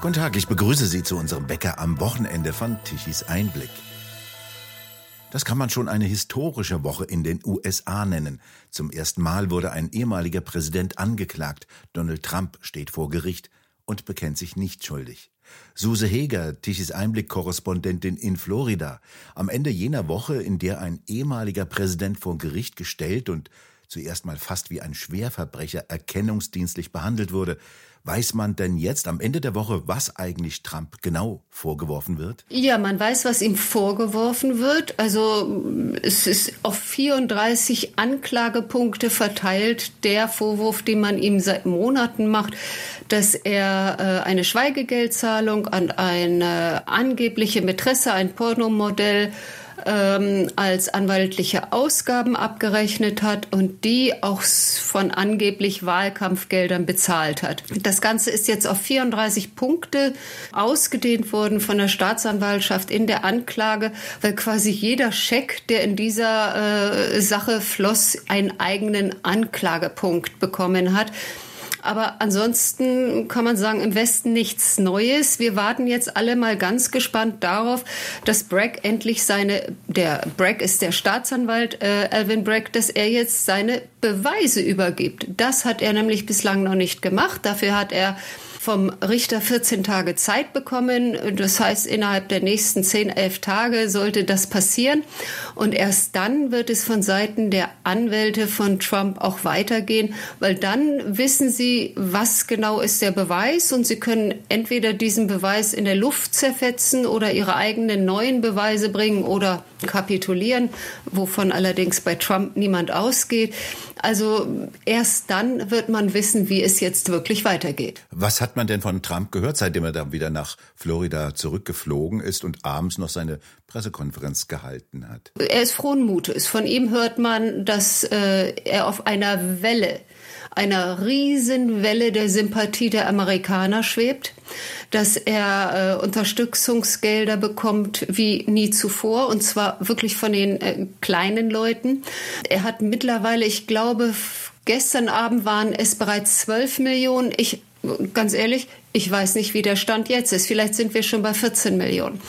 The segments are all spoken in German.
Guten Tag, ich begrüße Sie zu unserem Bäcker am Wochenende von Tichys Einblick. Das kann man schon eine historische Woche in den USA nennen. Zum ersten Mal wurde ein ehemaliger Präsident angeklagt. Donald Trump steht vor Gericht und bekennt sich nicht schuldig. Suse Heger, Tichys Einblick-Korrespondentin in Florida. Am Ende jener Woche, in der ein ehemaliger Präsident vor Gericht gestellt und zuerst mal fast wie ein Schwerverbrecher erkennungsdienstlich behandelt wurde, Weiß man denn jetzt am Ende der Woche, was eigentlich Trump genau vorgeworfen wird? Ja, man weiß, was ihm vorgeworfen wird. Also es ist auf 34 Anklagepunkte verteilt. Der Vorwurf, den man ihm seit Monaten macht, dass er äh, eine Schweigegeldzahlung an eine angebliche Mätresse, ein Pornomodell, ähm, als anwaltliche Ausgaben abgerechnet hat und die auch von angeblich Wahlkampfgeldern bezahlt hat. Das Ganze ist jetzt auf 34 Punkte ausgedehnt worden von der Staatsanwaltschaft in der Anklage, weil quasi jeder Scheck, der in dieser äh, Sache floss, einen eigenen Anklagepunkt bekommen hat. Aber ansonsten kann man sagen, im Westen nichts Neues. Wir warten jetzt alle mal ganz gespannt darauf, dass Bragg endlich seine, der Bragg ist der Staatsanwalt, äh, Alvin Bragg, dass er jetzt seine Beweise übergibt. Das hat er nämlich bislang noch nicht gemacht. Dafür hat er vom Richter 14 Tage Zeit bekommen. Das heißt, innerhalb der nächsten 10, 11 Tage sollte das passieren. Und erst dann wird es von Seiten der Anwälte von Trump auch weitergehen, weil dann wissen sie, was genau ist der Beweis und sie können entweder diesen Beweis in der Luft zerfetzen oder ihre eigenen neuen Beweise bringen oder kapitulieren, wovon allerdings bei Trump niemand ausgeht. Also erst dann wird man wissen, wie es jetzt wirklich weitergeht. Was hat man denn von Trump gehört, seitdem er dann wieder nach Florida zurückgeflogen ist und abends noch seine Pressekonferenz gehalten hat? Er ist frohen Mutes. Von ihm hört man, dass äh, er auf einer Welle einer Riesenwelle der Sympathie der Amerikaner schwebt, dass er äh, Unterstützungsgelder bekommt wie nie zuvor und zwar wirklich von den äh, kleinen Leuten. Er hat mittlerweile, ich glaube, gestern Abend waren es bereits 12 Millionen. Ich ganz ehrlich, ich weiß nicht, wie der Stand jetzt ist. Vielleicht sind wir schon bei 14 Millionen.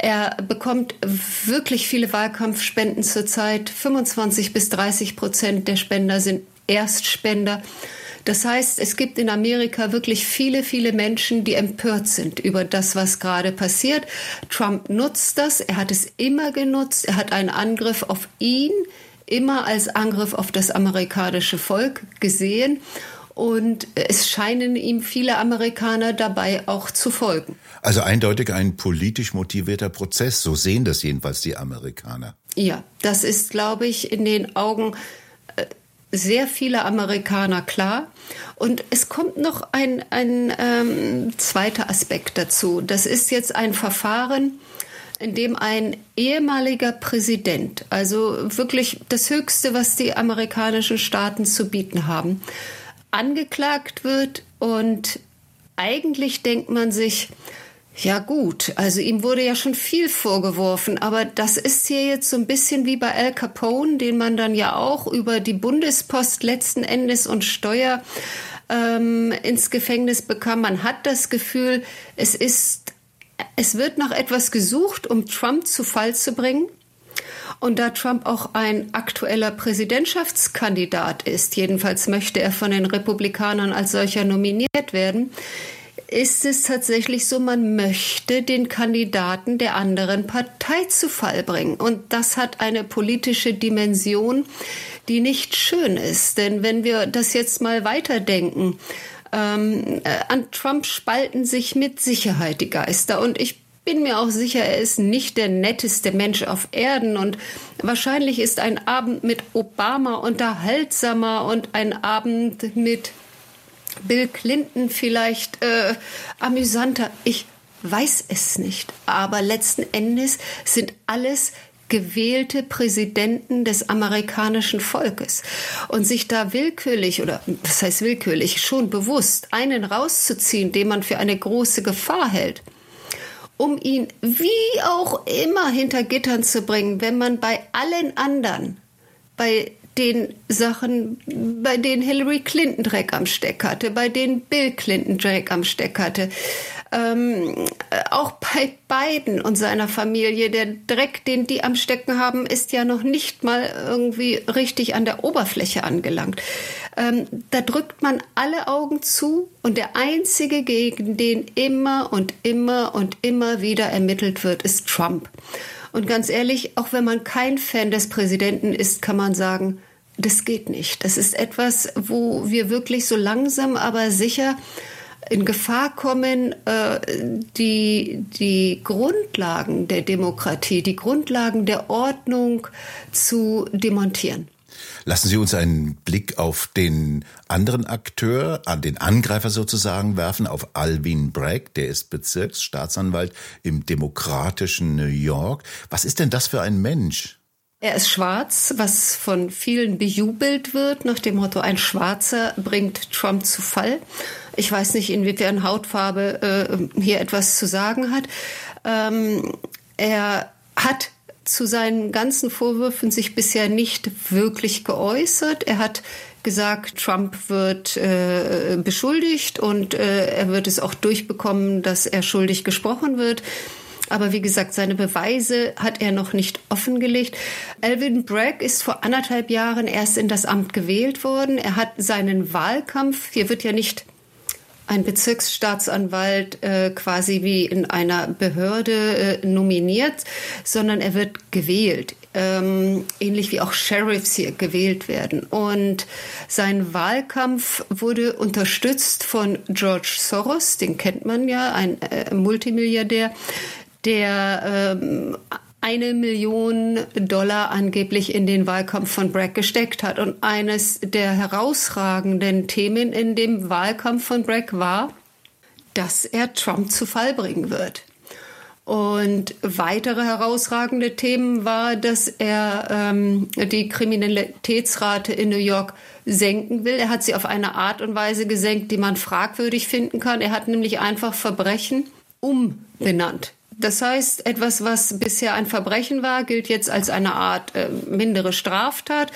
Er bekommt wirklich viele Wahlkampfspenden zurzeit. 25 bis 30 Prozent der Spender sind Erstspender. Das heißt, es gibt in Amerika wirklich viele, viele Menschen, die empört sind über das, was gerade passiert. Trump nutzt das. Er hat es immer genutzt. Er hat einen Angriff auf ihn immer als Angriff auf das amerikanische Volk gesehen. Und es scheinen ihm viele Amerikaner dabei auch zu folgen. Also eindeutig ein politisch motivierter Prozess. So sehen das jedenfalls die Amerikaner. Ja, das ist, glaube ich, in den Augen sehr viele Amerikaner klar. Und es kommt noch ein, ein ähm, zweiter Aspekt dazu. Das ist jetzt ein Verfahren, in dem ein ehemaliger Präsident, also wirklich das Höchste, was die amerikanischen Staaten zu bieten haben, angeklagt wird. Und eigentlich denkt man sich, ja gut, also ihm wurde ja schon viel vorgeworfen, aber das ist hier jetzt so ein bisschen wie bei Al Capone, den man dann ja auch über die Bundespost letzten Endes und Steuer ähm, ins Gefängnis bekam. Man hat das Gefühl, es ist, es wird nach etwas gesucht, um Trump zu Fall zu bringen. Und da Trump auch ein aktueller Präsidentschaftskandidat ist, jedenfalls möchte er von den Republikanern als solcher nominiert werden, ist es tatsächlich so, man möchte den Kandidaten der anderen Partei zu Fall bringen. Und das hat eine politische Dimension, die nicht schön ist. Denn wenn wir das jetzt mal weiterdenken, ähm, äh, an Trump spalten sich mit Sicherheit die Geister. Und ich bin mir auch sicher, er ist nicht der netteste Mensch auf Erden und wahrscheinlich ist ein Abend mit Obama unterhaltsamer und ein Abend mit Bill Clinton vielleicht äh, amüsanter. Ich weiß es nicht. Aber letzten Endes sind alles gewählte Präsidenten des amerikanischen Volkes. Und sich da willkürlich oder was heißt willkürlich, schon bewusst einen rauszuziehen, den man für eine große Gefahr hält, um ihn wie auch immer hinter Gittern zu bringen, wenn man bei allen anderen, bei den Sachen, bei denen Hillary Clinton Dreck am Steck hatte, bei denen Bill Clinton Dreck am Steck hatte. Ähm, auch bei Biden und seiner Familie, der Dreck, den die am Stecken haben, ist ja noch nicht mal irgendwie richtig an der Oberfläche angelangt. Ähm, da drückt man alle Augen zu und der einzige, gegen den immer und immer und immer wieder ermittelt wird, ist Trump. Und ganz ehrlich, auch wenn man kein Fan des Präsidenten ist, kann man sagen, das geht nicht. Das ist etwas, wo wir wirklich so langsam, aber sicher in Gefahr kommen, äh, die, die Grundlagen der Demokratie, die Grundlagen der Ordnung zu demontieren. Lassen Sie uns einen Blick auf den anderen Akteur, an den Angreifer sozusagen werfen, auf Alvin Bragg, der ist Bezirksstaatsanwalt im demokratischen New York. Was ist denn das für ein Mensch? Er ist schwarz, was von vielen bejubelt wird, nach dem Motto, ein Schwarzer bringt Trump zu Fall. Ich weiß nicht, inwiefern Hautfarbe äh, hier etwas zu sagen hat. Ähm, er hat zu seinen ganzen Vorwürfen sich bisher nicht wirklich geäußert. Er hat gesagt, Trump wird äh, beschuldigt und äh, er wird es auch durchbekommen, dass er schuldig gesprochen wird. Aber wie gesagt, seine Beweise hat er noch nicht offengelegt. Alvin Bragg ist vor anderthalb Jahren erst in das Amt gewählt worden. Er hat seinen Wahlkampf, hier wird ja nicht ein Bezirksstaatsanwalt äh, quasi wie in einer Behörde äh, nominiert, sondern er wird gewählt. Ähm, ähnlich wie auch Sheriffs hier gewählt werden. Und sein Wahlkampf wurde unterstützt von George Soros, den kennt man ja, ein äh, Multimilliardär, der ähm, eine Million Dollar angeblich in den Wahlkampf von Bragg gesteckt hat. Und eines der herausragenden Themen in dem Wahlkampf von Bragg war, dass er Trump zu Fall bringen wird. Und weitere herausragende Themen war, dass er ähm, die Kriminalitätsrate in New York senken will. Er hat sie auf eine Art und Weise gesenkt, die man fragwürdig finden kann. Er hat nämlich einfach Verbrechen umbenannt. Das heißt, etwas, was bisher ein Verbrechen war, gilt jetzt als eine Art äh, mindere Straftat.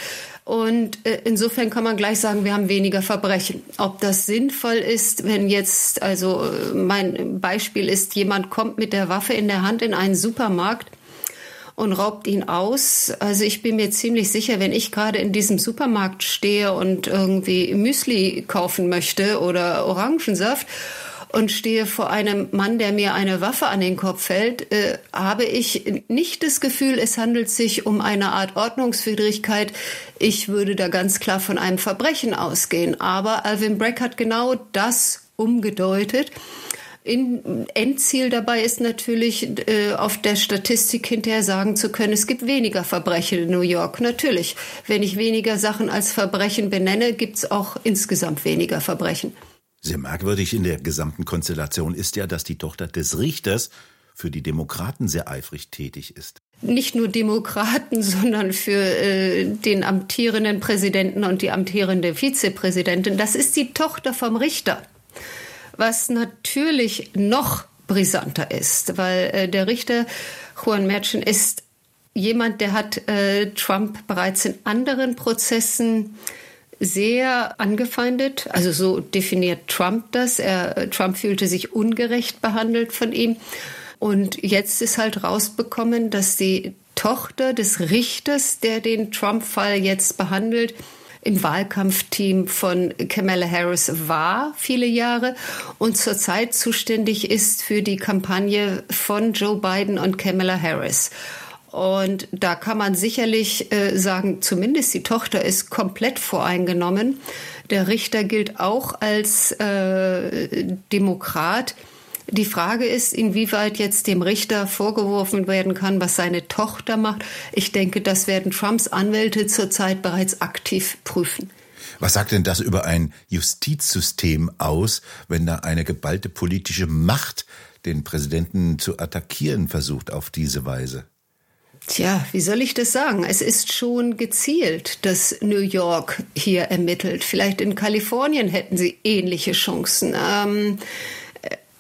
Und äh, insofern kann man gleich sagen, wir haben weniger Verbrechen. Ob das sinnvoll ist, wenn jetzt, also äh, mein Beispiel ist, jemand kommt mit der Waffe in der Hand in einen Supermarkt und raubt ihn aus. Also ich bin mir ziemlich sicher, wenn ich gerade in diesem Supermarkt stehe und irgendwie Müsli kaufen möchte oder Orangensaft und stehe vor einem Mann, der mir eine Waffe an den Kopf hält, äh, habe ich nicht das Gefühl, es handelt sich um eine Art Ordnungswidrigkeit. Ich würde da ganz klar von einem Verbrechen ausgehen. Aber Alvin Breck hat genau das umgedeutet. In, Endziel dabei ist natürlich, äh, auf der Statistik hinterher sagen zu können, es gibt weniger Verbrechen in New York. Natürlich, wenn ich weniger Sachen als Verbrechen benenne, gibt es auch insgesamt weniger Verbrechen. Sehr merkwürdig in der gesamten Konstellation ist ja, dass die Tochter des Richters für die Demokraten sehr eifrig tätig ist. Nicht nur Demokraten, sondern für äh, den amtierenden Präsidenten und die amtierende Vizepräsidentin. Das ist die Tochter vom Richter. Was natürlich noch brisanter ist, weil äh, der Richter Juan Merchen ist jemand, der hat äh, Trump bereits in anderen Prozessen sehr angefeindet. Also so definiert Trump das. Er, Trump fühlte sich ungerecht behandelt von ihm. Und jetzt ist halt rausbekommen, dass die Tochter des Richters, der den Trump-Fall jetzt behandelt, im Wahlkampfteam von Kamala Harris war viele Jahre und zurzeit zuständig ist für die Kampagne von Joe Biden und Kamala Harris. Und da kann man sicherlich äh, sagen, zumindest die Tochter ist komplett voreingenommen. Der Richter gilt auch als äh, Demokrat. Die Frage ist, inwieweit jetzt dem Richter vorgeworfen werden kann, was seine Tochter macht. Ich denke, das werden Trumps Anwälte zurzeit bereits aktiv prüfen. Was sagt denn das über ein Justizsystem aus, wenn da eine geballte politische Macht den Präsidenten zu attackieren versucht auf diese Weise? Tja, wie soll ich das sagen? Es ist schon gezielt, dass New York hier ermittelt. Vielleicht in Kalifornien hätten sie ähnliche Chancen. Ähm,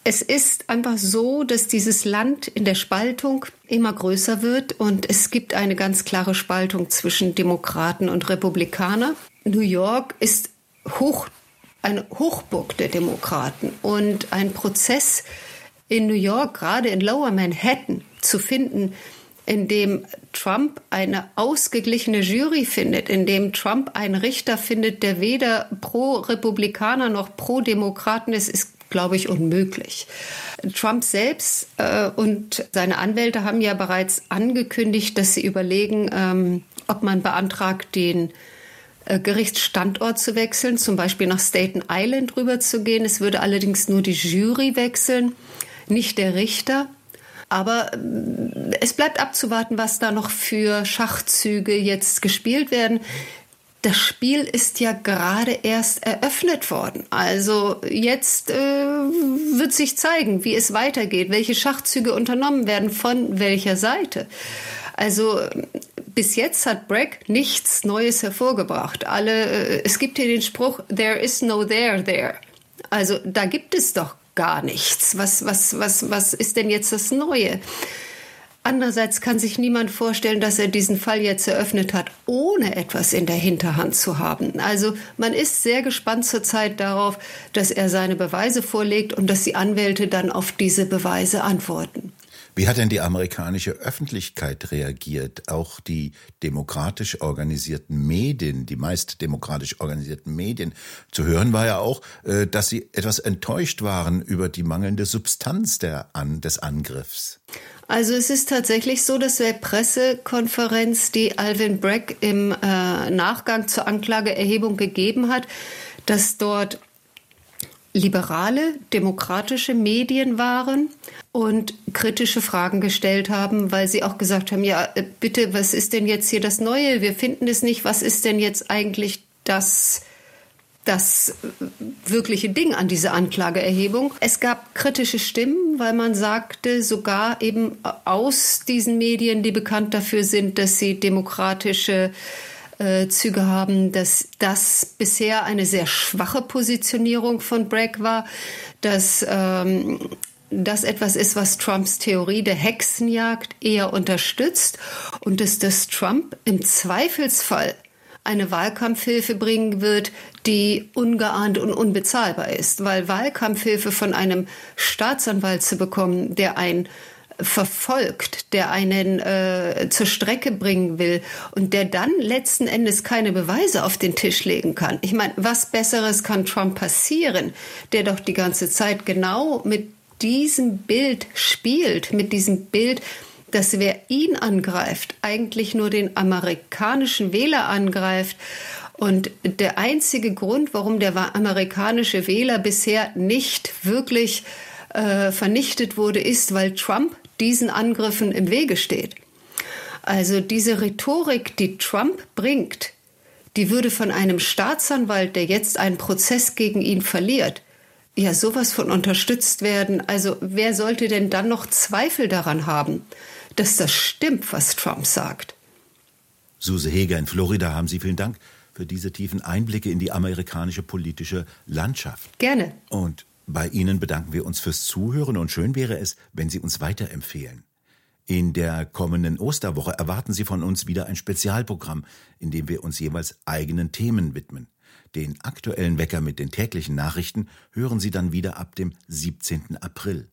es ist einfach so, dass dieses Land in der Spaltung immer größer wird und es gibt eine ganz klare Spaltung zwischen Demokraten und Republikaner. New York ist hoch, eine Hochburg der Demokraten und ein Prozess in New York, gerade in Lower Manhattan, zu finden, in dem Trump eine ausgeglichene Jury findet, in dem Trump einen Richter findet, der weder pro Republikaner noch pro Demokraten ist, ist glaube ich, unmöglich. Trump selbst äh, und seine Anwälte haben ja bereits angekündigt, dass sie überlegen, ähm, ob man beantragt, den äh, Gerichtsstandort zu wechseln, zum Beispiel nach Staten Island rüber zu gehen. Es würde allerdings nur die Jury wechseln, nicht der Richter. Aber äh, es bleibt abzuwarten, was da noch für Schachzüge jetzt gespielt werden das Spiel ist ja gerade erst eröffnet worden. Also jetzt äh, wird sich zeigen, wie es weitergeht, welche Schachzüge unternommen werden, von welcher Seite. Also bis jetzt hat Bragg nichts Neues hervorgebracht. Alle, äh, es gibt hier den Spruch, there is no there there. Also da gibt es doch gar nichts. Was, was, was, was ist denn jetzt das Neue? Andererseits kann sich niemand vorstellen, dass er diesen Fall jetzt eröffnet hat, ohne etwas in der Hinterhand zu haben. Also man ist sehr gespannt zurzeit darauf, dass er seine Beweise vorlegt und dass die Anwälte dann auf diese Beweise antworten. Wie hat denn die amerikanische Öffentlichkeit reagiert? Auch die demokratisch organisierten Medien, die meist demokratisch organisierten Medien. Zu hören war ja auch, äh, dass sie etwas enttäuscht waren über die mangelnde Substanz der, des Angriffs. Also es ist tatsächlich so, dass der Pressekonferenz, die Alvin Bragg im äh, Nachgang zur Anklageerhebung gegeben hat, dass dort liberale, demokratische Medien waren und kritische Fragen gestellt haben, weil sie auch gesagt haben, ja, äh, bitte, was ist denn jetzt hier das Neue? Wir finden es nicht. Was ist denn jetzt eigentlich das das wirkliche Ding an dieser Anklageerhebung. Es gab kritische Stimmen, weil man sagte, sogar eben aus diesen Medien, die bekannt dafür sind, dass sie demokratische äh, Züge haben, dass das bisher eine sehr schwache Positionierung von Bragg war, dass ähm, das etwas ist, was Trumps Theorie der Hexenjagd eher unterstützt und dass das Trump im Zweifelsfall eine Wahlkampfhilfe bringen wird, die ungeahnt und unbezahlbar ist. Weil Wahlkampfhilfe von einem Staatsanwalt zu bekommen, der ein verfolgt, der einen äh, zur Strecke bringen will und der dann letzten Endes keine Beweise auf den Tisch legen kann. Ich meine, was Besseres kann Trump passieren, der doch die ganze Zeit genau mit diesem Bild spielt, mit diesem Bild, dass wer ihn angreift, eigentlich nur den amerikanischen Wähler angreift. Und der einzige Grund, warum der amerikanische Wähler bisher nicht wirklich äh, vernichtet wurde, ist, weil Trump diesen Angriffen im Wege steht. Also diese Rhetorik, die Trump bringt, die würde von einem Staatsanwalt, der jetzt einen Prozess gegen ihn verliert, ja sowas von unterstützt werden. Also wer sollte denn dann noch Zweifel daran haben? dass das stimmt, was Trump sagt. Suse Heger in Florida, haben Sie vielen Dank für diese tiefen Einblicke in die amerikanische politische Landschaft. Gerne. Und bei Ihnen bedanken wir uns fürs Zuhören und schön wäre es, wenn Sie uns weiterempfehlen. In der kommenden Osterwoche erwarten Sie von uns wieder ein Spezialprogramm, in dem wir uns jeweils eigenen Themen widmen. Den aktuellen Wecker mit den täglichen Nachrichten hören Sie dann wieder ab dem 17. April.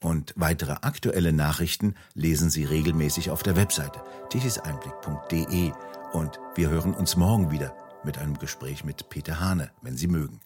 Und weitere aktuelle Nachrichten lesen Sie regelmäßig auf der Webseite tichiseinblick.de. Und wir hören uns morgen wieder mit einem Gespräch mit Peter Hane, wenn Sie mögen.